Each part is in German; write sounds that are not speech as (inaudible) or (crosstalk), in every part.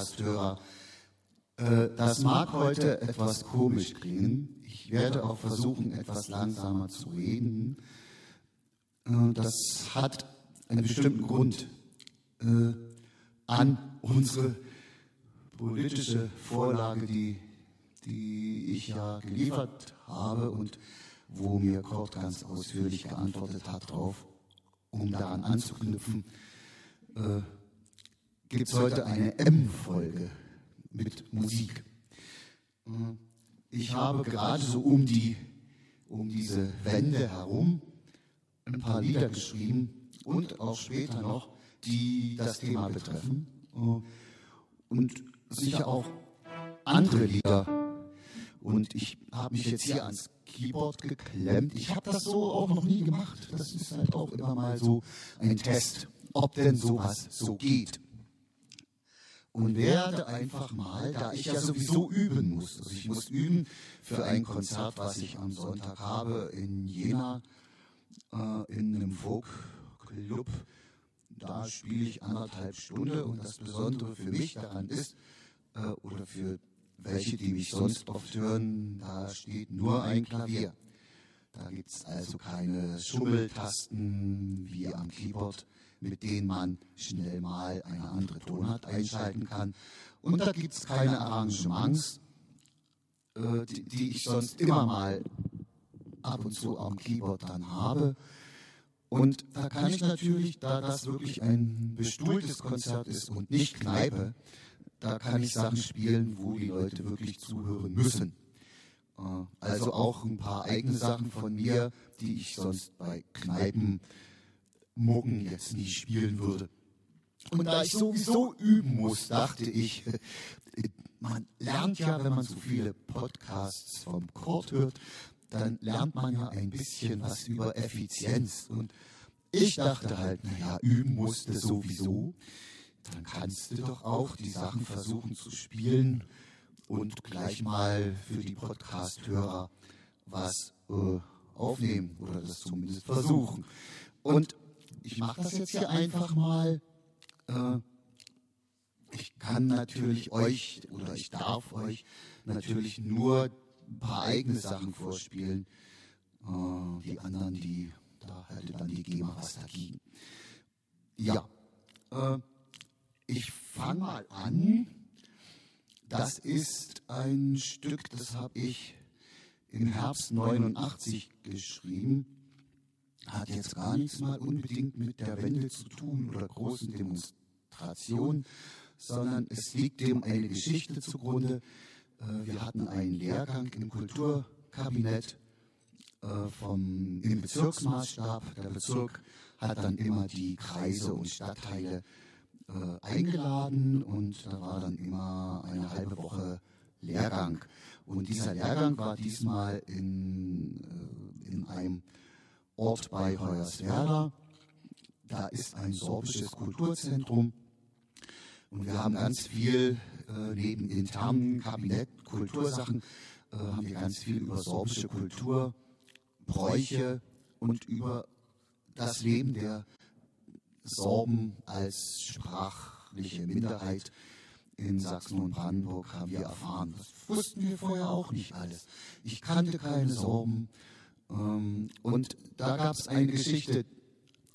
Podcast-Hörer. Äh, das mag heute etwas komisch klingen. Ich werde auch versuchen, etwas langsamer zu reden. Äh, das hat einen bestimmten Grund. Äh, an unsere politische Vorlage, die, die ich ja geliefert habe und wo mir Kurt ganz ausführlich geantwortet hat drauf um daran anzuknüpfen, äh, gibt es heute eine M-Folge mit Musik. Äh, ich habe gerade so um, die, um diese Wände herum ein paar Lieder geschrieben und auch später noch, die das Thema betreffen. Äh, und sicher auch andere Lieder. Und ich habe mich jetzt hier ans Keyboard geklemmt. Ich habe das so auch noch nie gemacht. Das ist halt auch immer mal so ein Test, ob denn sowas so geht. Und werde einfach mal, da ich ja sowieso üben muss, also ich muss üben für ein Konzert, was ich am Sonntag habe in Jena, äh, in einem Folk-Club. Da spiele ich anderthalb Stunden und das Besondere für mich daran ist, äh, oder für welche, die mich sonst oft hören, da steht nur ein Klavier. Da gibt es also keine Schummeltasten wie am Keyboard, mit denen man schnell mal eine andere Tonart einschalten kann. Und da gibt es keine Arrangements, äh, die, die ich sonst immer mal ab und zu am Keyboard dann habe. Und da kann ich natürlich, da das wirklich ein bestuhltes Konzert ist und nicht Kneipe, da kann ich Sachen spielen, wo die Leute wirklich zuhören müssen. Äh, also auch ein paar eigene Sachen von mir, die ich sonst bei Kneipen Mucken jetzt nie spielen würde. Und da ich sowieso üben muss, dachte ich, man lernt ja, wenn man so viele Podcasts vom Kurt hört, dann lernt man ja ein bisschen was über Effizienz. Und ich dachte halt, naja, üben musste sowieso dann kannst du doch auch die Sachen versuchen zu spielen und gleich mal für die Podcast-Hörer was äh, aufnehmen oder das zumindest versuchen. Und ich mache das jetzt hier einfach mal. Äh, ich kann natürlich euch oder ich darf euch natürlich nur ein paar eigene Sachen vorspielen. Äh, die anderen, die da hätte dann die GEMA was dagegen. Ja. Äh, ich fange mal an. Das ist ein Stück, das habe ich im Herbst 89 geschrieben. Hat jetzt gar nichts mal unbedingt mit der Wende zu tun oder großen Demonstrationen, sondern es liegt dem eine Geschichte zugrunde. Äh, wir hatten einen Lehrgang im Kulturkabinett äh, vom, im Bezirksmaßstab. Der Bezirk hat dann immer die Kreise und Stadtteile äh, eingeladen und da war dann immer eine halbe Woche Lehrgang. Und dieser Lehrgang war diesmal in, in einem Ort bei Hoyerswerda. Da ist ein sorbisches Kulturzentrum. Und wir haben ganz viel äh, neben internen Kabinett, Kultursachen, äh, haben wir ganz viel über sorbische Kultur, Bräuche und über das Leben der Sorben als sprachliche Minderheit in Sachsen und Brandenburg haben wir erfahren. Das wussten wir vorher auch nicht alles. Ich kannte keine Sorben. Ähm, und da gab es eine Geschichte,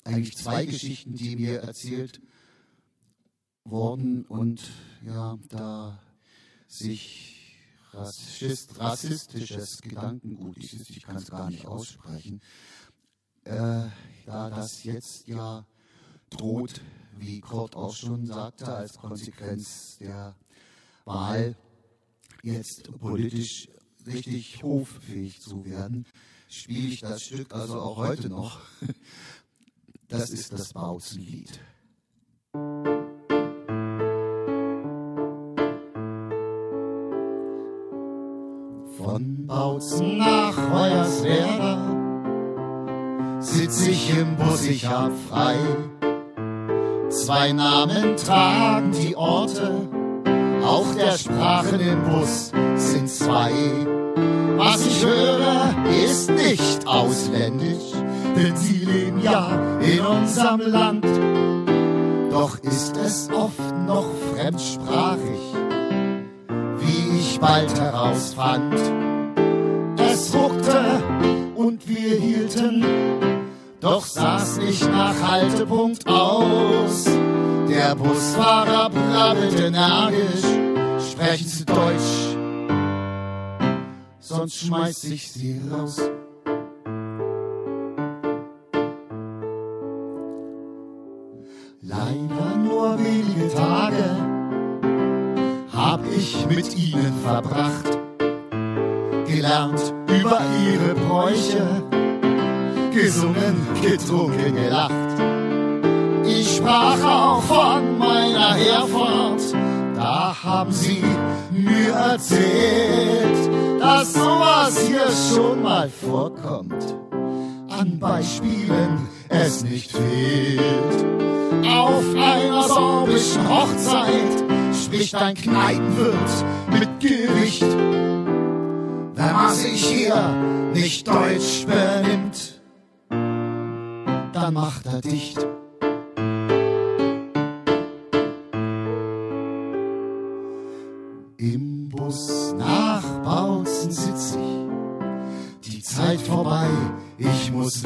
eigentlich zwei Geschichten, die mir erzählt wurden. Und ja, da sich Rassist, rassistisches Gedankengut, ich, ich kann es gar nicht aussprechen, äh, da das jetzt ja droht, wie Kurt auch schon sagte, als Konsequenz der Wahl jetzt politisch richtig hoffähig zu werden, spiele ich das Stück also auch heute noch. (laughs) Das ist das Bautzenlied. Von Bautzen nach Hoyerswerda sitz ich im Bus, ich hab frei Zwei Namen tragen die Orte, auch der Sprachen im Bus sind zwei. Was ich höre, ist nicht ausländisch, denn sie leben ja in unserem Land. Doch ist es oft noch fremdsprachig, wie ich bald herausfand. Es ruckte und wir hielten, doch saß nicht nach Haltepunkt aus. Der Busfahrer brabbelt energisch, sprechen Sie Deutsch, sonst schmeiß ich Sie raus. Leider nur wenige Tage hab ich mit ihnen verbracht, gelernt über ihre Bräuche, gesungen, getrunken, gelacht. Ich sprach auch von meiner Herfahrt, da haben sie mir erzählt, dass sowas hier schon mal vorkommt. An Beispielen es nicht fehlt. Auf einer sorbischen Hochzeit spricht ein Kneipenwirt mit Gericht. Wenn man sich hier nicht deutsch benimmt, dann macht er dicht.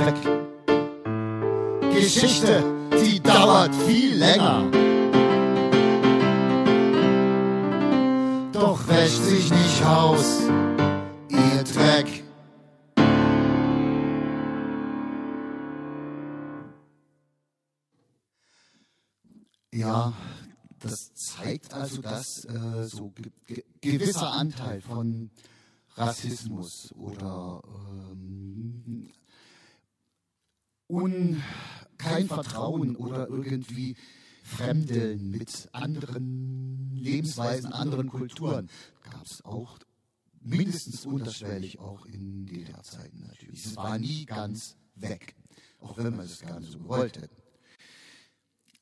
Weg. Geschichte, die dauert viel länger. Doch wäscht sich nicht aus, ihr Dreck. Ja, das zeigt also, dass äh, so ge ge gewisser Anteil von Rassismus oder ähm, un, kein Vertrauen oder irgendwie Fremdeln mit anderen Lebensweisen, anderen Kulturen gab es auch mindestens unterschwellig auch in DDR-Zeiten natürlich. Es war nie ganz weg, auch wenn man es gar nicht so gewollt hätte.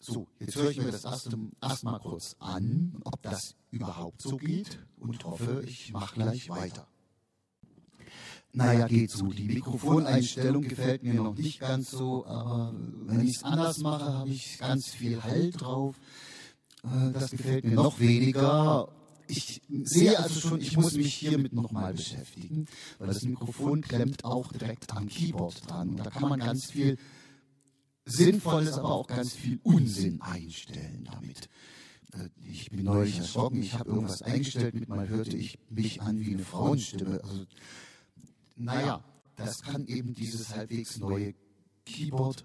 So, jetzt höre ich mir das erstmal kurz an, ob das überhaupt so geht und hoffe, ich mache gleich weiter. Naja, geht so. Die Mikrofoneinstellung gefällt mir noch nicht ganz so, aber wenn ich es anders mache, habe ich ganz viel Hall drauf. Äh, das gefällt mir noch weniger. Ich sehe also schon, ich muss mich hiermit nochmal beschäftigen, weil das Mikrofon klemmt auch direkt am Keyboard dran. Und da kann man ganz viel Sinnvolles, aber auch ganz viel Unsinn einstellen damit. Äh, ich bin neulich erschrocken, ich habe irgendwas eingestellt, mit mal hörte ich mich an wie eine Frauenstimme. Also, naja, das kann eben dieses halbwegs neue Keyboard.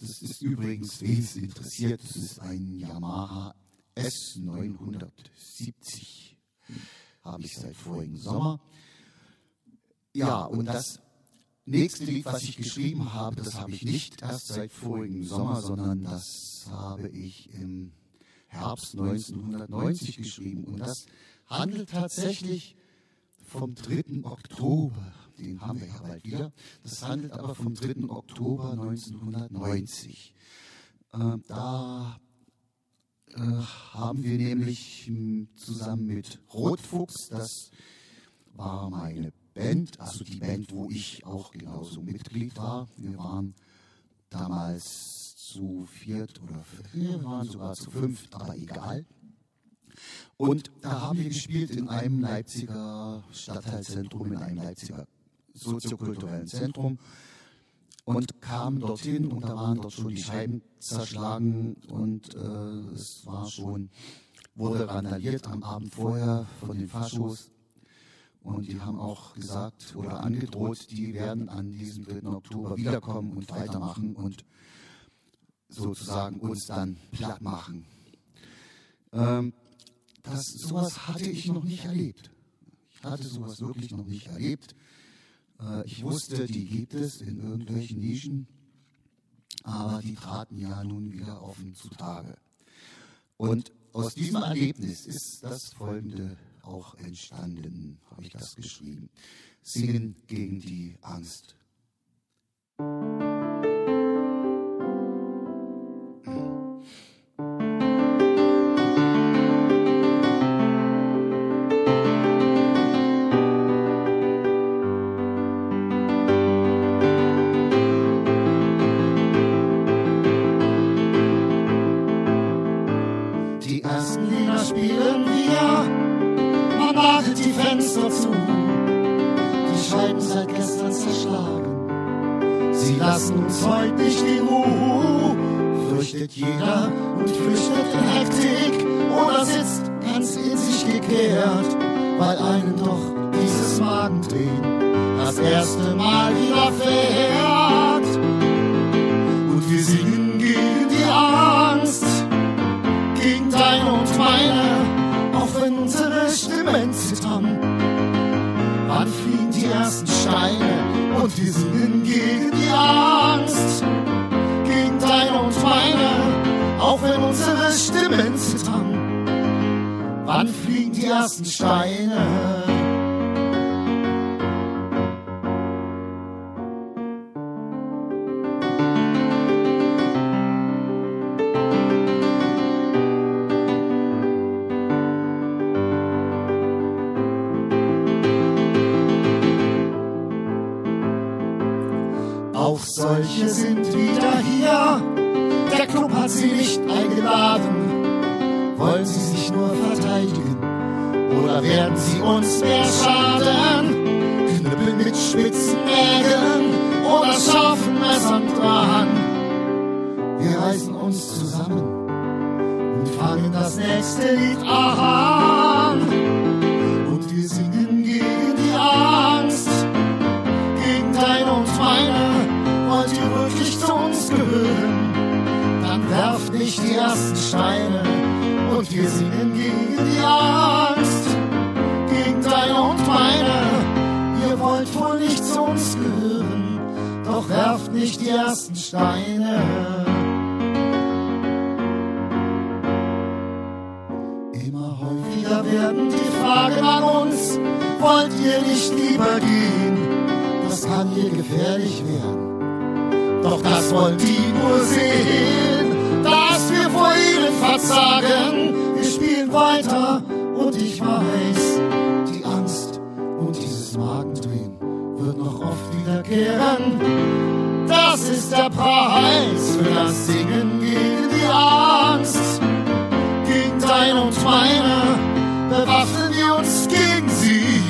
Das ist übrigens, wen es interessiert, das ist ein Yamaha S970. Habe ich seit vorigen Sommer. Ja, und das nächste Lied, was ich geschrieben habe, das habe ich nicht erst seit vorigen Sommer, sondern das habe ich im Herbst 1990 geschrieben. Und das handelt tatsächlich vom 3. Oktober. Den haben wir ja bald wieder. Das handelt aber vom 3. Oktober 1990. Äh, da äh, haben wir nämlich zusammen mit Rotfuchs, das war meine Band, also die Band, wo ich auch genauso Mitglied war. Wir waren damals zu viert oder wir waren sogar zu fünft, aber egal. Und da haben wir gespielt in einem Leipziger Stadtteilzentrum, in einem Leipziger soziokulturellen Zentrum und kamen dorthin und da waren dort schon die Scheiben zerschlagen und äh, es war schon, wurde randaliert am Abend vorher von den Faschos und die haben auch gesagt oder angedroht, die werden an diesem 3. Oktober wiederkommen und weitermachen und sozusagen uns dann platt machen. Ähm, das, sowas hatte ich noch nicht erlebt. Ich hatte sowas wirklich noch nicht erlebt. Äh, ich wusste, die gibt es in irgendwelchen Nischen, aber die traten ja nun wieder offen zutage. Und aus diesem Erlebnis ist das folgende auch entstanden, habe ich das geschrieben. Singen gegen die Angst. Solche sind wieder hier. Der Club hat sie nicht eingeladen. Wollen sie sich nur verteidigen? Oder werden sie uns mehr schaden? Knüppeln mit spitzen Nägeln oder scharfen Messern dran. Wir reißen uns zusammen und fangen das nächste Lied an. Ersten Steine und wir singen gegen die Angst, gegen deine und meine. Ihr wollt wohl nicht zu uns gehören, doch werft nicht die ersten Steine. Immer häufiger werden die Fragen an uns, wollt ihr nicht lieber gehen? Das kann hier gefährlich werden. Doch das wollen die nur sehen, ihnen verzagen. Wir spielen weiter und ich weiß, die Angst und dieses Magendrehen wird noch oft wiederkehren. Das ist der Preis für das Singen gegen die Angst, gegen deine und meine. Bewaffnen wir uns gegen sie.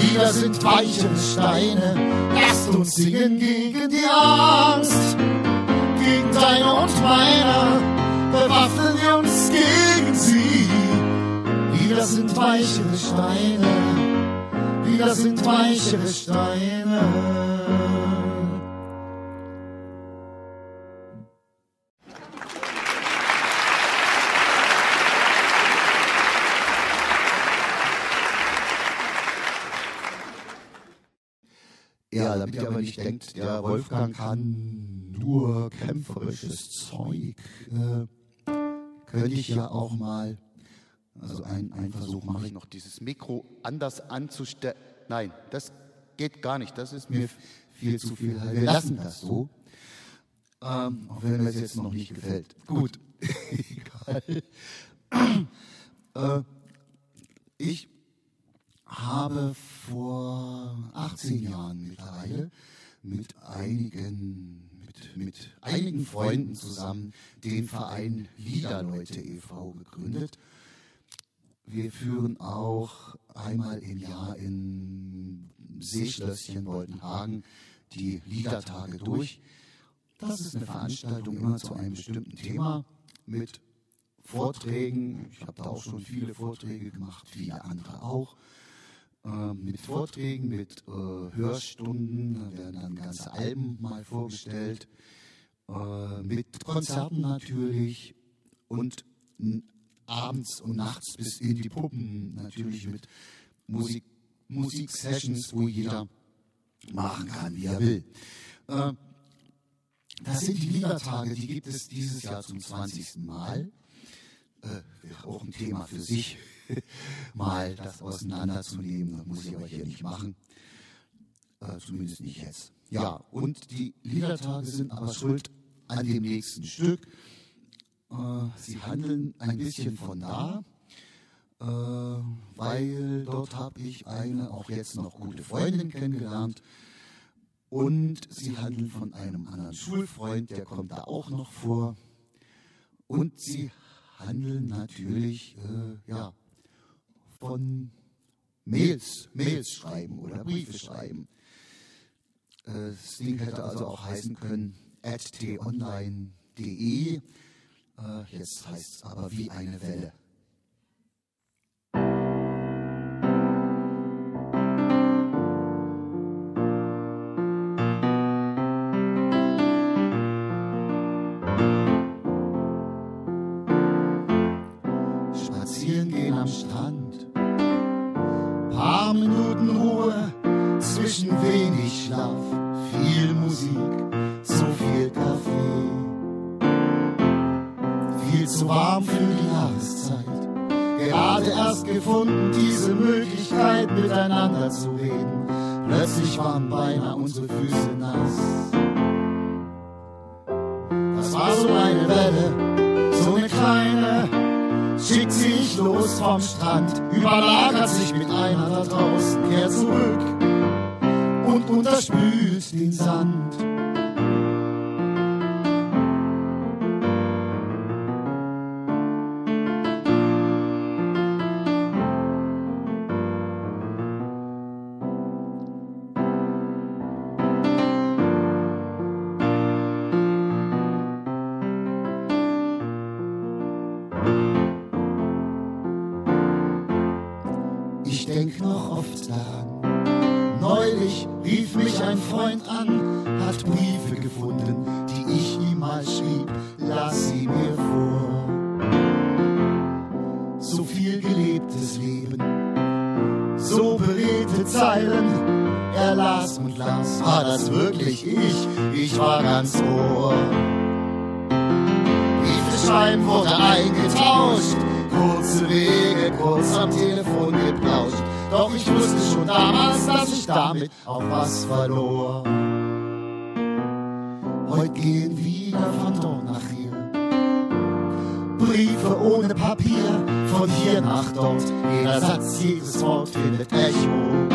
Lieder sind weichere Steine. Lasst uns singen gegen die Angst, gegen deine und meine. Bewaffnen wir uns gegen sie. Lieder sind weichere Steine. Lieder sind weichere Steine. Ja, damit ihr aber nicht denkt, der Wolfgang kann nur kämpferisches Zeug, äh, könnte ich ja auch mal, also ein, ein Versuch mache ich noch, dieses Mikro anders anzustellen. Nein, das geht gar nicht, das ist mir viel zu viel. Wir lassen das so, ähm, auch wenn mir das jetzt noch nicht gefällt. Gut, (laughs) egal. äh, ich habe vor 18 Jahren mittlerweile mit einigen, mit, einigen Freunden zusammen den Verein Liederleute e.V. gegründet. Wir führen auch einmal im Jahr in Seeschlösschen Boltenhagen die Liedertage durch. Das ist eine Veranstaltung immer zu einem bestimmten Thema mit Vorträgen. Ich habe da auch schon viele Vorträge gemacht, viele andere auch mit Vorträgen, mit äh, Hörstunden, da werden dann ganze Alben mal vorgestellt, äh, mit Konzerten natürlich und abends und nachts bis in die Puppen natürlich mit Musik, Musiksessions, wo jeder machen kann, wie er will. Äh, das sind die Liedertage, die gibt es dieses Jahr zum 20. Mal. Äh, auch ein Thema für sich, (laughs) mal das auseinanderzunehmen. Das muss ich aber hier nicht machen. Äh, zumindest nicht jetzt. Ja, und die Liedertage sind aber schuld an dem nächsten Stück. Äh, sie handeln ein bisschen von da, äh, weil dort habe ich eine auch jetzt noch gute Freundin kennengelernt. Und sie handeln von einem anderen Schulfreund, der kommt da auch noch vor. Und sie handeln natürlich äh, ja, von Mails, Mails schreiben oder Briefe schreiben. Äh, das Ding hätte also auch heißen können at t-online.de. Äh, jetzt heißt es aber wie eine Welle. Miteinander zu reden. Plötzlich waren beinahe unsere Füße nass. Das war so eine Welle, so eine kleine, schickt sich los vom Strand, überlagert sich mit einer da draußen, kehrt zurück und unterspült den Sand. Daran. Neulich rief mich ein Freund an, hat Briefe gefunden, die ich ihm mal schrieb. Lass sie mir vor. So viel gelebtes Leben, so beredte Zeilen. Er las und las, war das wirklich ich? Ich war ganz ohr. Briefe schreiben wurde eingetauscht, kurze Wege, kurz am Telefon geplauscht. Doch ich wusste schon damals, dass ich damit auch was verlor. Heute gehen wieder von dort nach hier. Briefe ohne Papier, von hier nach dort. Jeder Satz, jedes Wort findet Echo.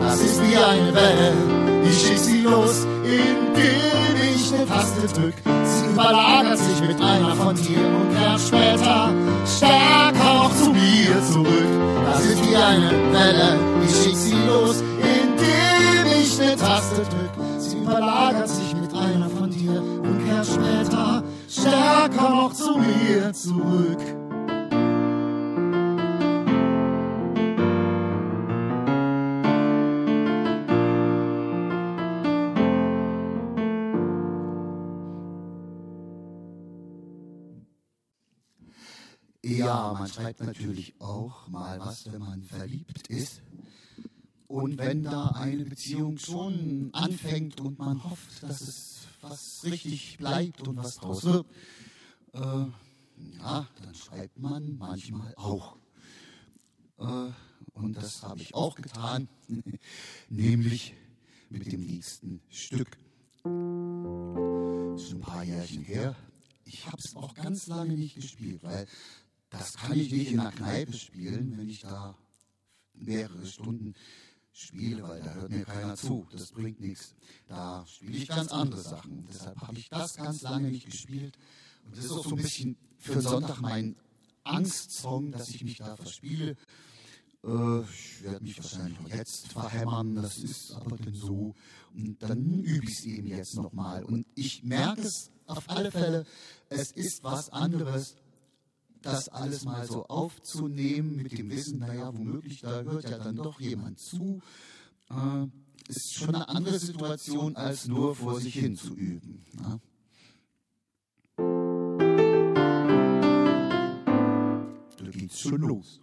Das ist wie eine Welle, ich schick sie los, indem ich eine Taste drück. Sie überlagert sich mit einer von dir und kehrt später stärker zu mir zurück. Das ist wie eine Welle, ich schick sie los, indem ich eine Taste drück. Sie überlagert sich mit einer von dir und kehrt später stärker noch zu mir zurück. Ja, man schreibt natürlich auch mal was, wenn man verliebt ist. Und wenn da eine Beziehung schon anfängt und man hofft, dass es was richtig bleibt und was draus wird, äh, ja, dann schreibt man manchmal auch. Äh, und das habe ich auch getan, (laughs) nämlich mit dem nächsten Stück. Schon ein paar Jährchen her. Ich habe es auch ganz lange nicht gespielt, weil das kann ich nicht in einer Kneipe spielen, wenn ich da mehrere Stunden spiele, weil da hört mir keiner zu. Das bringt nichts. Da spiele ich ganz andere Sachen. Deshalb habe ich das ganz lange nicht gespielt. Und das ist auch so ein bisschen für den Sonntag mein Angstsong, dass ich mich da verspiele. Äh, ich werde mich wahrscheinlich auch jetzt verhämmern, das ist aber denn so. Und dann übe ich es eben jetzt nochmal. Und ich merke es auf alle Fälle, es ist was anderes, das alles mal so aufzunehmen mit dem Wissen, naja, womöglich, da hört ja dann doch jemand zu, äh, ist schon eine andere Situation, als nur vor sich hin zu üben. Ja. Da geht's schon los.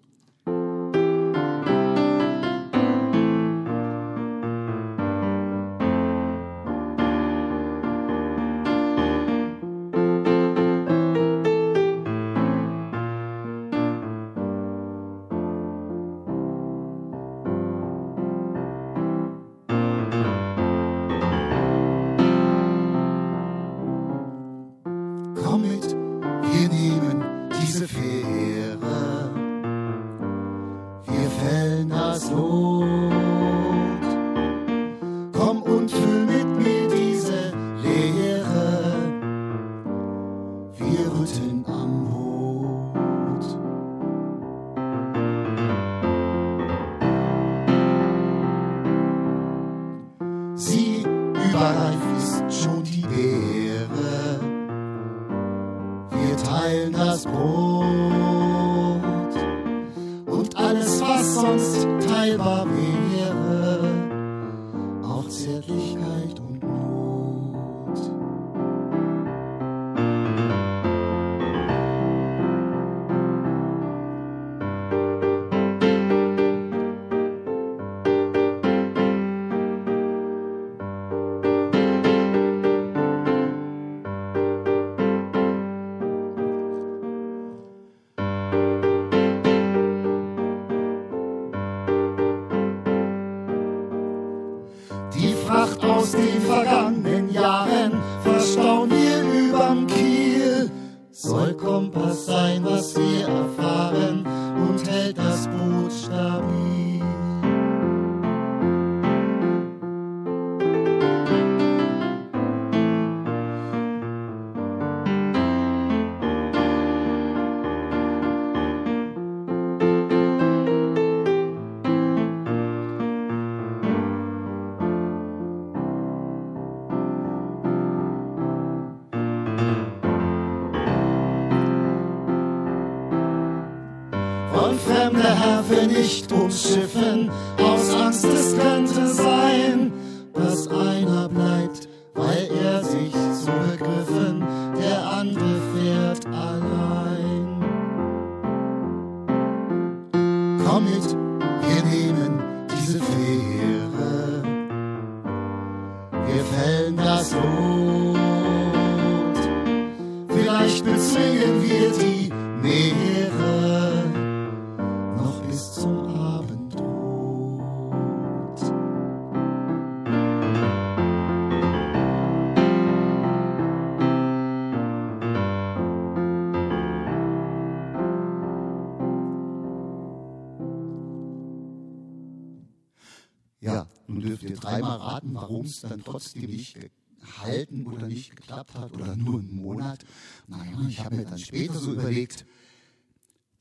Dreimal raten, warum es dann trotzdem nicht gehalten oder nicht geklappt hat oder nur einen Monat. Naja, ich habe mir dann später so überlegt,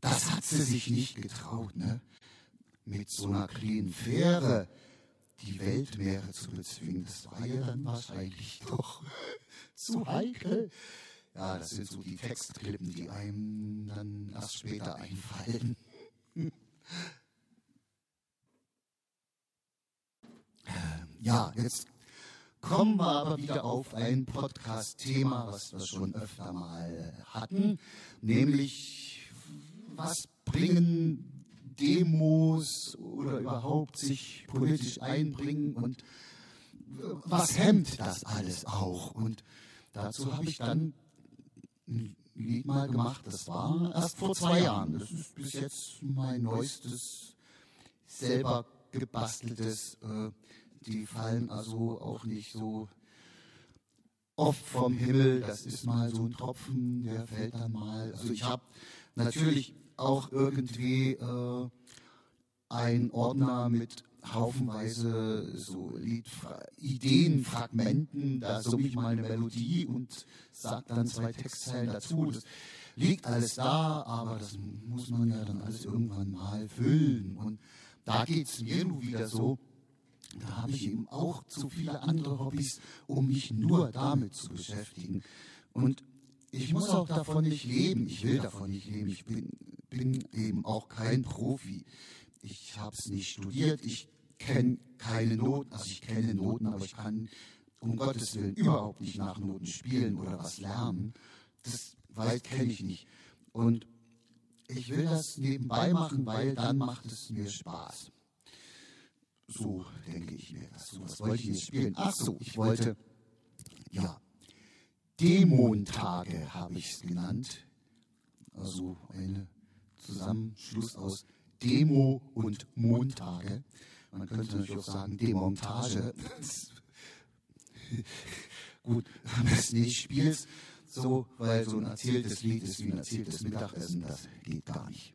das hat sie sich nicht getraut, ne? Mit so einer kleinen Fähre die Weltmeere zu bezwingen. Das war ja dann wahrscheinlich (laughs) doch zu heikel. Ja, das sind so die Textklippen, die einem dann erst später einfallen. (laughs) Ja, jetzt kommen wir aber wieder auf ein Podcast-Thema, was wir schon öfter mal hatten, nämlich was bringen Demos oder überhaupt sich politisch einbringen und was hemmt das alles auch? Und dazu habe ich dann ein Lied mal gemacht, das war erst vor zwei Jahren. Das ist bis jetzt mein neuestes, selber gebasteltes. Äh, die fallen also auch nicht so oft vom Himmel. Das ist mal so ein Tropfen, der fällt dann mal. Also ich habe natürlich auch irgendwie äh, einen Ordner mit haufenweise so Liedfra Ideenfragmenten. Da summe ich mal eine Melodie und sage dann zwei Textzeilen dazu. Das liegt alles da, aber das muss man ja dann alles irgendwann mal füllen. Und da geht es mir nun wieder so, da habe ich eben auch zu viele andere Hobbys, um mich nur damit zu beschäftigen. Und ich muss auch davon nicht leben. Ich will davon nicht leben. Ich bin, bin eben auch kein Profi. Ich habe es nicht studiert. Ich kenne keine Noten. Also ich kenne Noten, aber ich kann um Gottes Willen überhaupt nicht nach Noten spielen oder was lernen. Das weit kenne ich nicht. Und ich will das nebenbei machen, weil dann macht es mir Spaß. So denke ich mir das. So, was wollte ich jetzt spielen? Ach so, ich wollte, ja, Dämontage habe ich es genannt. Also ein Zusammenschluss aus Demo und Montage. Man könnte natürlich auch sagen Demontage. (laughs) Gut, am besten nicht spielst, so, weil so ein erzähltes Lied ist wie ein erzähltes Mittagessen, das geht gar nicht.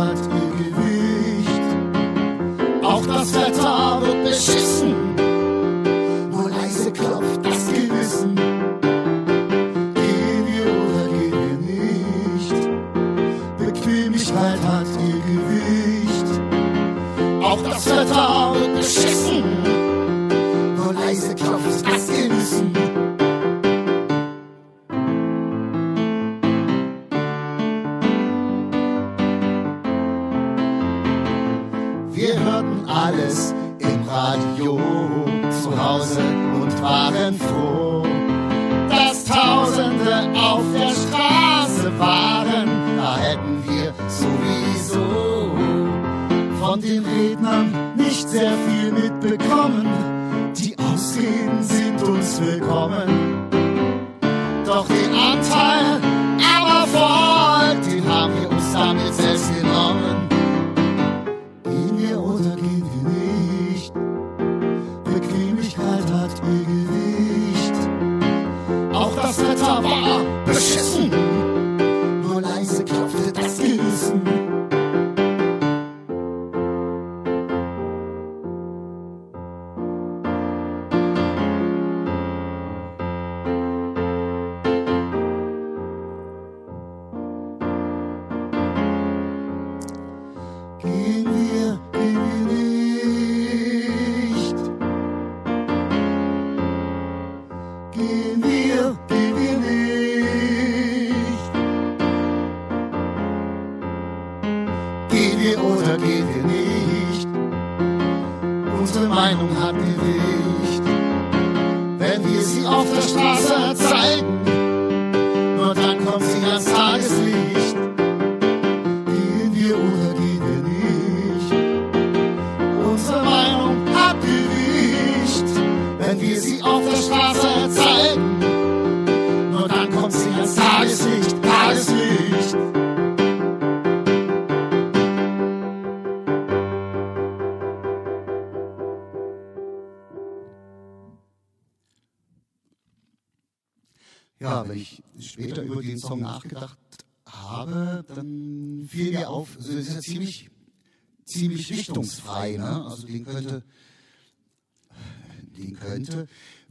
heart.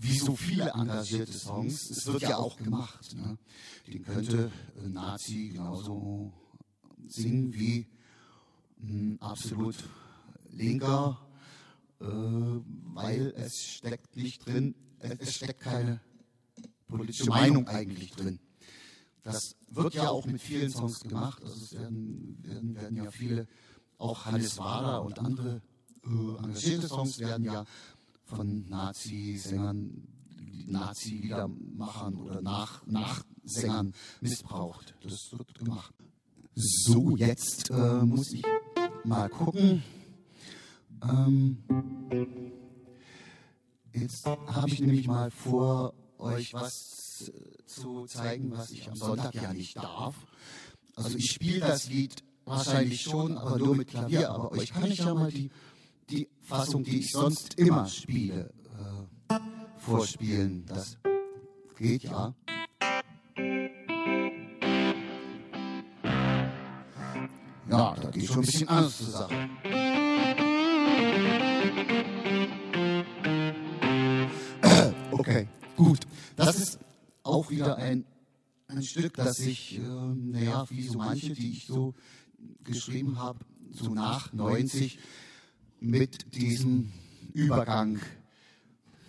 Wie so viele engagierte Songs, es wird ja auch gemacht, ne? Den könnte ein Nazi genauso singen wie ein absolut linker, äh, weil es steckt nicht drin, es steckt keine politische Meinung eigentlich drin. Das wird ja auch mit vielen Songs gemacht. Also es werden, werden, werden ja viele, auch Hannes Wader und andere äh, engagierte Songs werden ja von Nazi-Sängern, Nazi-Liedermachern oder Nach Nachsängern missbraucht. Das wird gemacht. So, jetzt äh, muss ich mal gucken. Ähm, jetzt habe ich nämlich mal vor, euch was äh, zu zeigen, was ich am Sonntag ja nicht darf. Also ich spiele das Lied wahrscheinlich schon, aber nur mit Klavier. Aber euch kann ich ja mal die, die Fassung, die ich sonst immer spiele, äh, vorspielen. Das geht ja. Ja, da geht schon ein bisschen anders zur Sache. (coughs) Okay, gut. Das ist auch wieder ein ein Stück, das ich, äh, naja, wie so manche, die ich so geschrieben habe, so nach 90, mit diesem Übergang,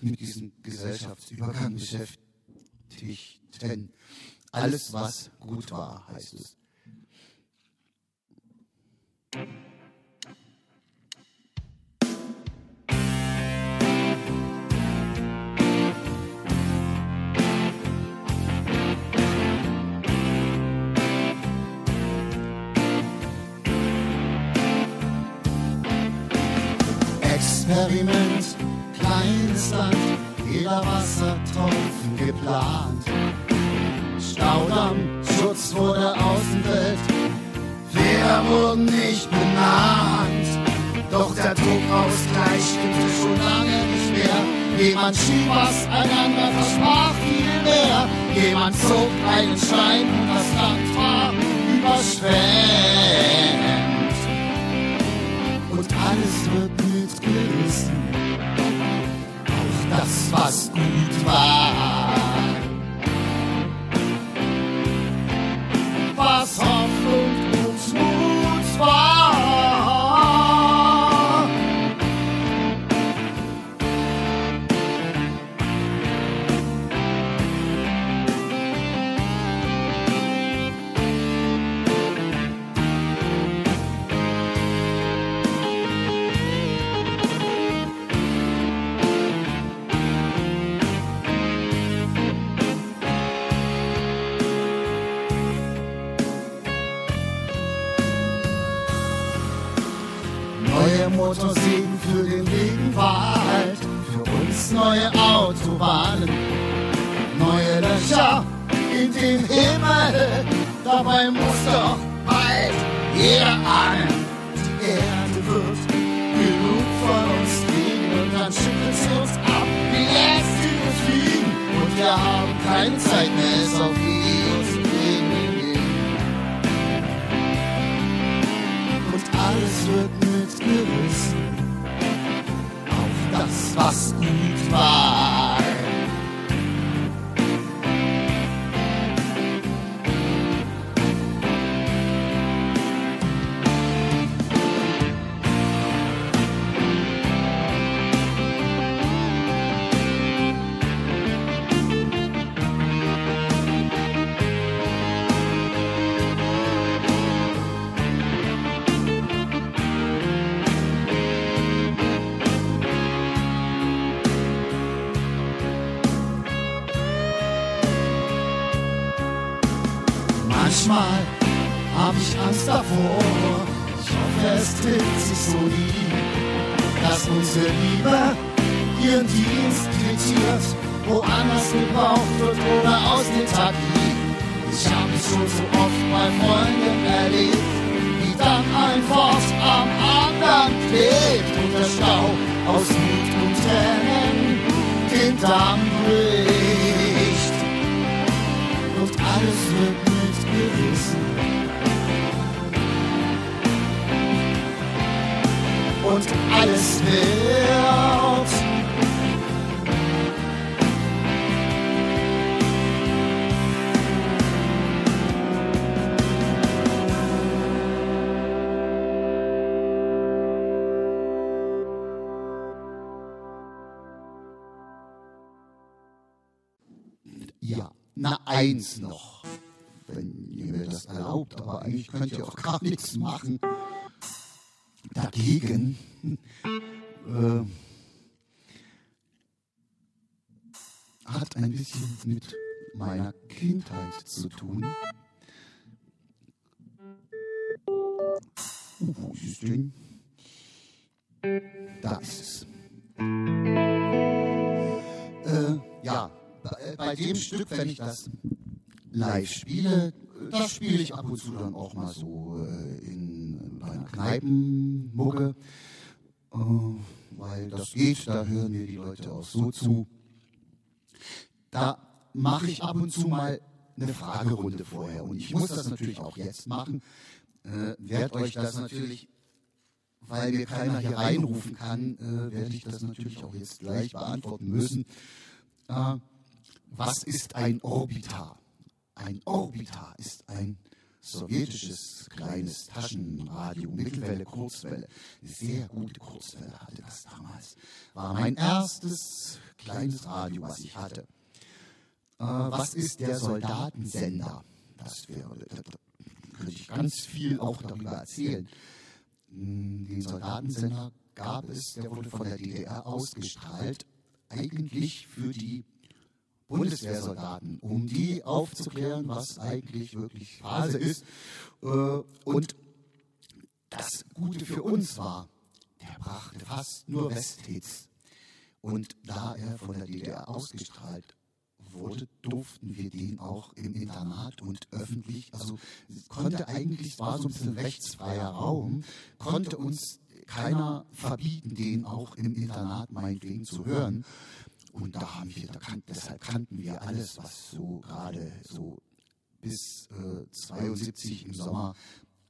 mit diesem Gesellschaftsübergang beschäftigten. Alles, was gut war, heißt es. Experiment, kleines Land, jeder Wassertropfen geplant. Staudamm, Schutz vor der Außenwelt, wir wurden nicht benannt. Doch der Druckausgleich stimmte schon lange nicht mehr. Jemand schrieb was, einander versprach viel mehr. Jemand zog einen Schein und das Land war überschwemmt. Und alles wird mitgerissen. Auch das, was gut war. Neue Motorsägen für den Regenwald, für uns neue Autobahnen, neue Löcher in den Himmel. Dabei muss doch bald jeder ahnen, was gut war. Es trifft sich so nie, dass unsere Liebe ihren Dienst quittiert, woanders gebraucht wird oder aus den Tag liegt. Ich hab es schon so oft bei Freunden erlebt, wie dann ein Wort am anderen klebt und der Stau aus Wut und Tränen den Damm bricht und alles wird mitgerissen. Und alles wird Ja, na eins noch, wenn ihr mir das erlaubt, aber eigentlich könnt ihr auch gar nichts machen. Dagegen (laughs) äh, hat ein bisschen mit meiner Kindheit zu tun. Uh, wo ist Ding? Da ist es. Äh, ja, bei, bei dem Stück, wenn ich das live spiele, das spiele ich ab und zu dann auch mal so äh, in einer Kneipenmucke, äh, weil das geht, da hören mir die Leute auch so zu. Da mache ich ab und zu mal eine Fragerunde vorher und ich muss das natürlich auch jetzt machen. Äh, werd euch das natürlich, weil mir keiner hier reinrufen kann, äh, werde ich das natürlich auch jetzt gleich beantworten müssen. Äh, was ist ein Orbitar? Ein Orbitar ist ein sowjetisches kleines Taschenradio, Mittelwelle, Kurzwelle. Sehr gute Kurzwelle hatte das damals. War mein erstes kleines Radio, was ich hatte. Äh, was ist der Soldatensender? Das wäre, da könnte ich ganz viel auch darüber erzählen. Hm, den Soldatensender gab es, der wurde von der DDR ausgestrahlt, eigentlich für die Bundeswehrsoldaten, um die aufzuklären, was eigentlich wirklich Phase ist. Äh, und das Gute für uns war, der brachte fast nur Westhits. Und da er von der DDR ausgestrahlt wurde, durften wir den auch im Internat und öffentlich, also konnte eigentlich, war so ein bisschen rechtsfreier Raum, konnte uns keiner verbieten, den auch im Internat meinetwegen zu hören. Und da haben wir, da kan deshalb kannten wir alles, was so gerade so bis äh, 72 im Sommer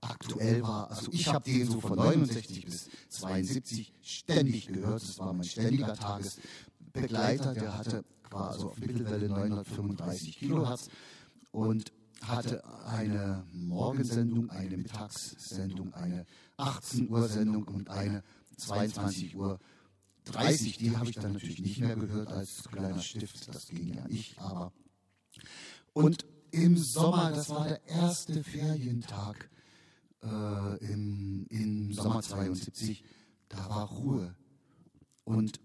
aktuell war. Also ich habe den so von 69 bis 72 ständig gehört. Das war mein ständiger Tagesbegleiter. Der hatte war also auf Mittelwelle 935 Kilohertz und hatte eine Morgensendung, eine Mittagssendung, eine 18 Uhr Sendung und eine 22 Uhr 30, die habe ich dann natürlich nicht mehr gehört als kleiner Stift, das ging ja nicht, aber. Und im Sommer, das war der erste Ferientag äh, im, im Sommer 72, da war Ruhe. Und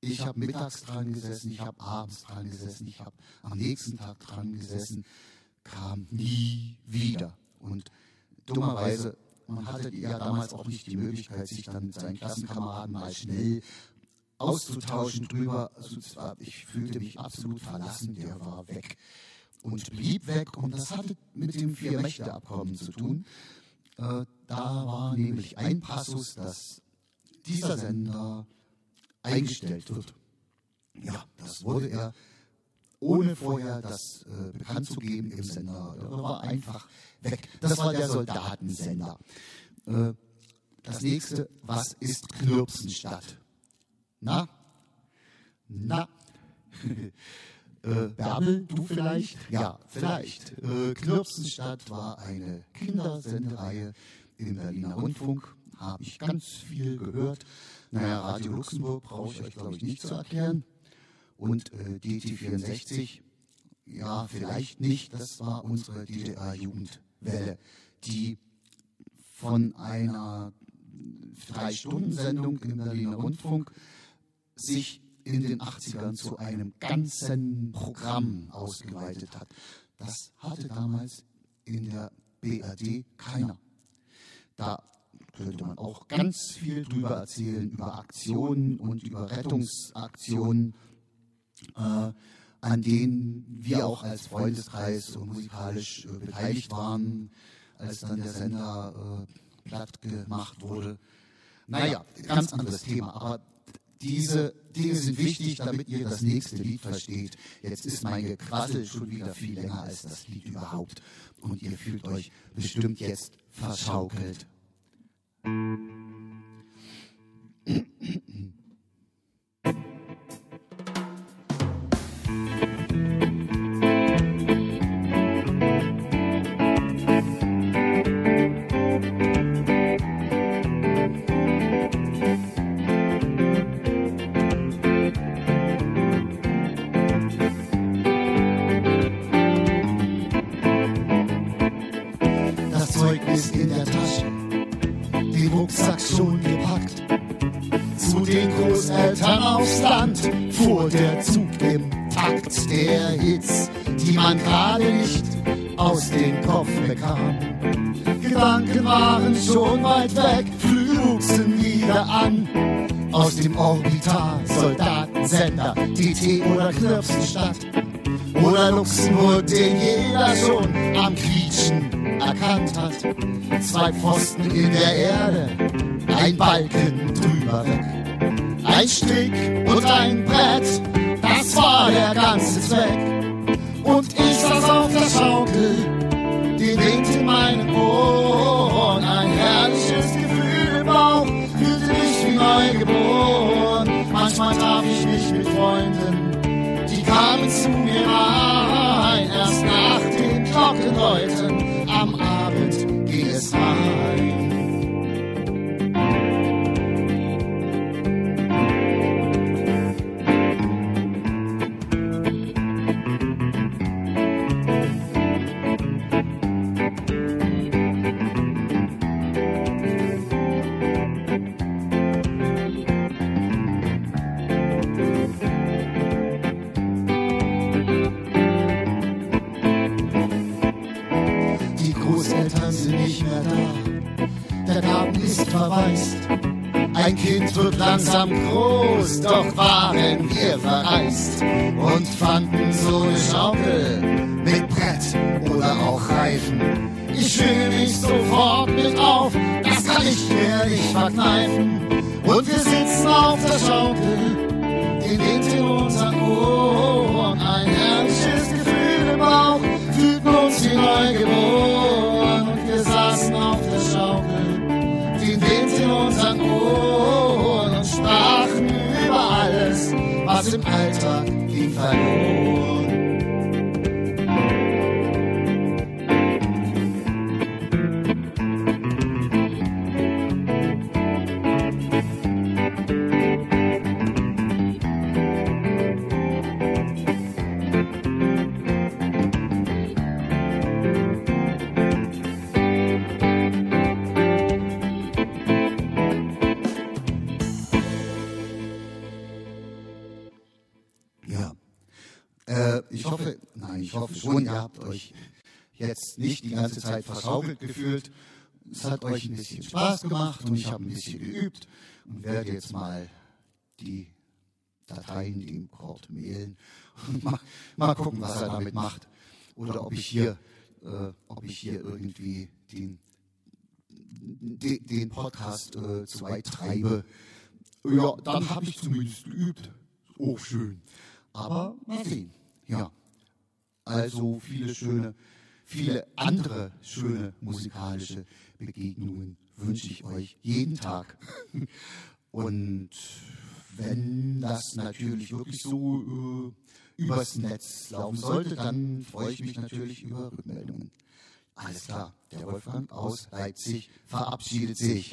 ich habe mittags dran gesessen, ich habe abends dran gesessen, ich habe am nächsten Tag dran gesessen, kam nie wieder. Und dummerweise man hatte ja damals auch nicht die Möglichkeit, sich dann mit seinen Klassenkameraden mal schnell auszutauschen drüber. Also war, ich fühlte mich absolut verlassen, der war weg und blieb weg. Und das hatte mit dem Vier-Mächte-Abkommen zu tun. Äh, da war nämlich ein Passus, dass dieser Sender eingestellt wird. Ja, das wurde er ohne vorher das äh, bekannt zu geben im Sender. Der war einfach weg. Das war der Soldatensender. Äh, das nächste, was ist Knirpsenstadt? Na? Na? (laughs) äh, Bärbel, du vielleicht? Ja, vielleicht. Äh, Knirpsenstadt war eine Kindersendereihe im Berliner Rundfunk. Habe ich ganz viel gehört. Naja, Radio Luxemburg brauche ich euch, glaube ich, nicht zu erklären und äh, DT64, ja, vielleicht nicht, das war unsere DDR-Jugendwelle, die von einer Drei-Stunden-Sendung im Berliner Rundfunk sich in den 80ern zu einem ganzen Programm ausgeweitet hat. Das hatte damals in der BRD keiner. Da könnte man auch ganz viel drüber erzählen, über Aktionen und über Rettungsaktionen äh, an denen wir auch als Freundeskreis musikalisch äh, beteiligt waren, als dann der Sender äh, platt gemacht wurde. Naja, ganz anderes Thema, aber diese Dinge sind wichtig, damit ihr das nächste Lied versteht. Jetzt ist mein Gequassel schon wieder viel länger als das Lied überhaupt und ihr fühlt euch bestimmt jetzt verschaukelt. Der Zug im Takt der Hits, die man gerade nicht aus dem Kopf bekam. Gedanken waren schon weit weg, wuchsen wieder an. Aus dem Orbitar, Soldatensender, DT oder Knirpsenstadt. Oder Luxemburg, den jeder schon am Quietschen erkannt hat. Zwei Pfosten in der Erde, langsam groß, doch waren wir verreist und fanden so eine Schaukel mit Brett oder auch Reifen. Ich schwinge mich sofort mit auf, das kann ich mir nicht verkneifen. Im Alltag ging verloren. Ich hoffe schon, ihr habt euch jetzt nicht die ganze Zeit versaugelt gefühlt. Es hat euch ein bisschen Spaß gemacht und ich habe ein bisschen geübt und werde jetzt mal die Dateien dem Kord mailen und (laughs) mal, mal gucken, was er damit macht. Oder ob ich hier, äh, ob ich hier irgendwie den, den, den Podcast äh, zu weit treibe. Ja, dann habe ich zumindest geübt. Oh, schön. Aber mal sehen. Ja. Also viele schöne, viele andere schöne musikalische Begegnungen wünsche ich euch jeden Tag. (laughs) Und wenn das natürlich wirklich so äh, übers Netz laufen sollte, dann freue ich mich natürlich über Rückmeldungen. Alles klar, der Wolfgang aus Leipzig verabschiedet sich.